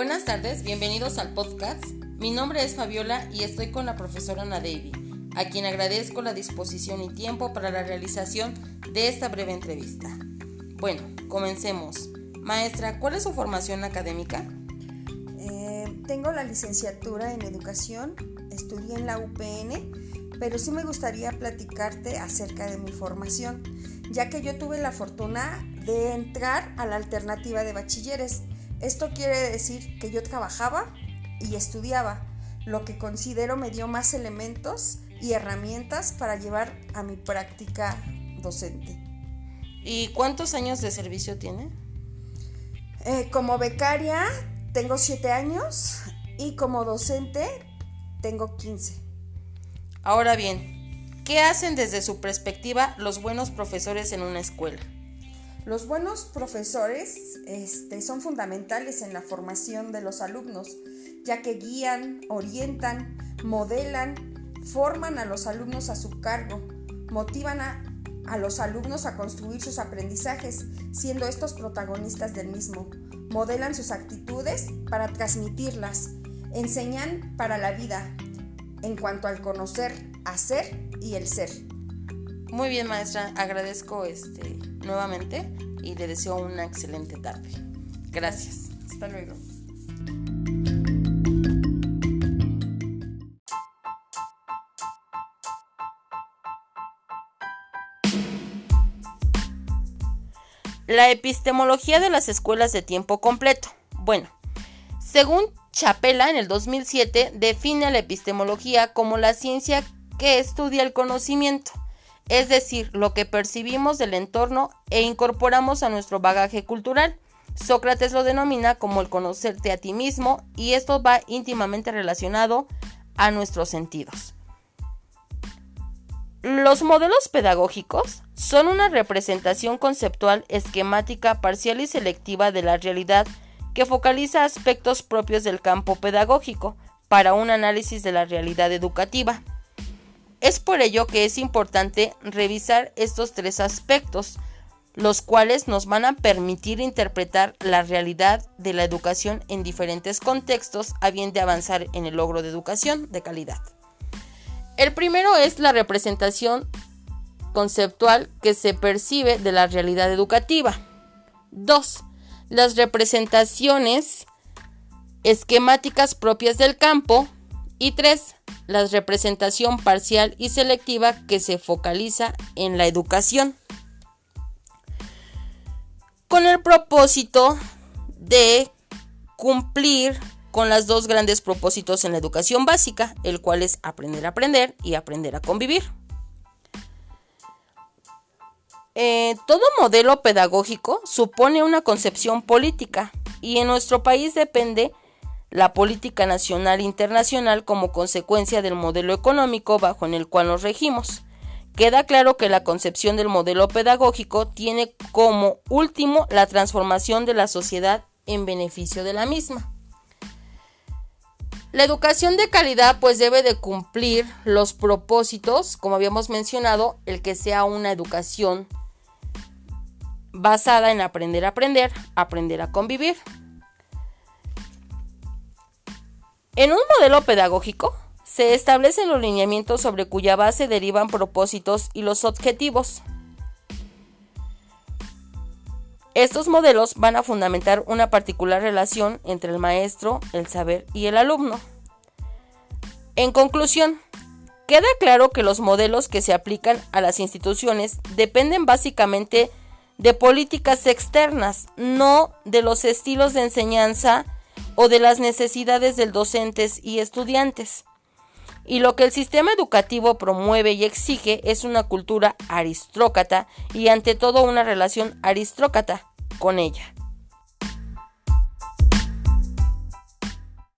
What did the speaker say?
Buenas tardes, bienvenidos al podcast. Mi nombre es Fabiola y estoy con la profesora Ana Davy, a quien agradezco la disposición y tiempo para la realización de esta breve entrevista. Bueno, comencemos. Maestra, ¿cuál es su formación académica? Eh, tengo la licenciatura en educación, estudié en la UPN, pero sí me gustaría platicarte acerca de mi formación, ya que yo tuve la fortuna de entrar a la alternativa de bachilleres. Esto quiere decir que yo trabajaba y estudiaba, lo que considero me dio más elementos y herramientas para llevar a mi práctica docente. ¿Y cuántos años de servicio tiene? Eh, como becaria tengo 7 años y como docente tengo 15. Ahora bien, ¿qué hacen desde su perspectiva los buenos profesores en una escuela? Los buenos profesores este, son fundamentales en la formación de los alumnos, ya que guían, orientan, modelan, forman a los alumnos a su cargo, motivan a, a los alumnos a construir sus aprendizajes, siendo estos protagonistas del mismo, modelan sus actitudes para transmitirlas, enseñan para la vida en cuanto al conocer, hacer y el ser. Muy bien, maestra, agradezco este nuevamente y le deseo una excelente tarde. Gracias. Hasta luego. La epistemología de las escuelas de tiempo completo. Bueno, según Chapela en el 2007 define la epistemología como la ciencia que estudia el conocimiento es decir, lo que percibimos del entorno e incorporamos a nuestro bagaje cultural. Sócrates lo denomina como el conocerte a ti mismo y esto va íntimamente relacionado a nuestros sentidos. Los modelos pedagógicos son una representación conceptual, esquemática, parcial y selectiva de la realidad que focaliza aspectos propios del campo pedagógico para un análisis de la realidad educativa. Es por ello que es importante revisar estos tres aspectos, los cuales nos van a permitir interpretar la realidad de la educación en diferentes contextos a bien de avanzar en el logro de educación de calidad. El primero es la representación conceptual que se percibe de la realidad educativa. 2. Las representaciones esquemáticas propias del campo. Y 3 la representación parcial y selectiva que se focaliza en la educación. Con el propósito de cumplir con los dos grandes propósitos en la educación básica, el cual es aprender a aprender y aprender a convivir. Eh, todo modelo pedagógico supone una concepción política y en nuestro país depende la política nacional e internacional como consecuencia del modelo económico bajo en el cual nos regimos. Queda claro que la concepción del modelo pedagógico tiene como último la transformación de la sociedad en beneficio de la misma. La educación de calidad pues debe de cumplir los propósitos, como habíamos mencionado, el que sea una educación basada en aprender a aprender, aprender a convivir. En un modelo pedagógico, se establecen los lineamientos sobre cuya base derivan propósitos y los objetivos. Estos modelos van a fundamentar una particular relación entre el maestro, el saber y el alumno. En conclusión, queda claro que los modelos que se aplican a las instituciones dependen básicamente de políticas externas, no de los estilos de enseñanza o de las necesidades de docentes y estudiantes. Y lo que el sistema educativo promueve y exige es una cultura aristócrata y ante todo una relación aristócrata con ella.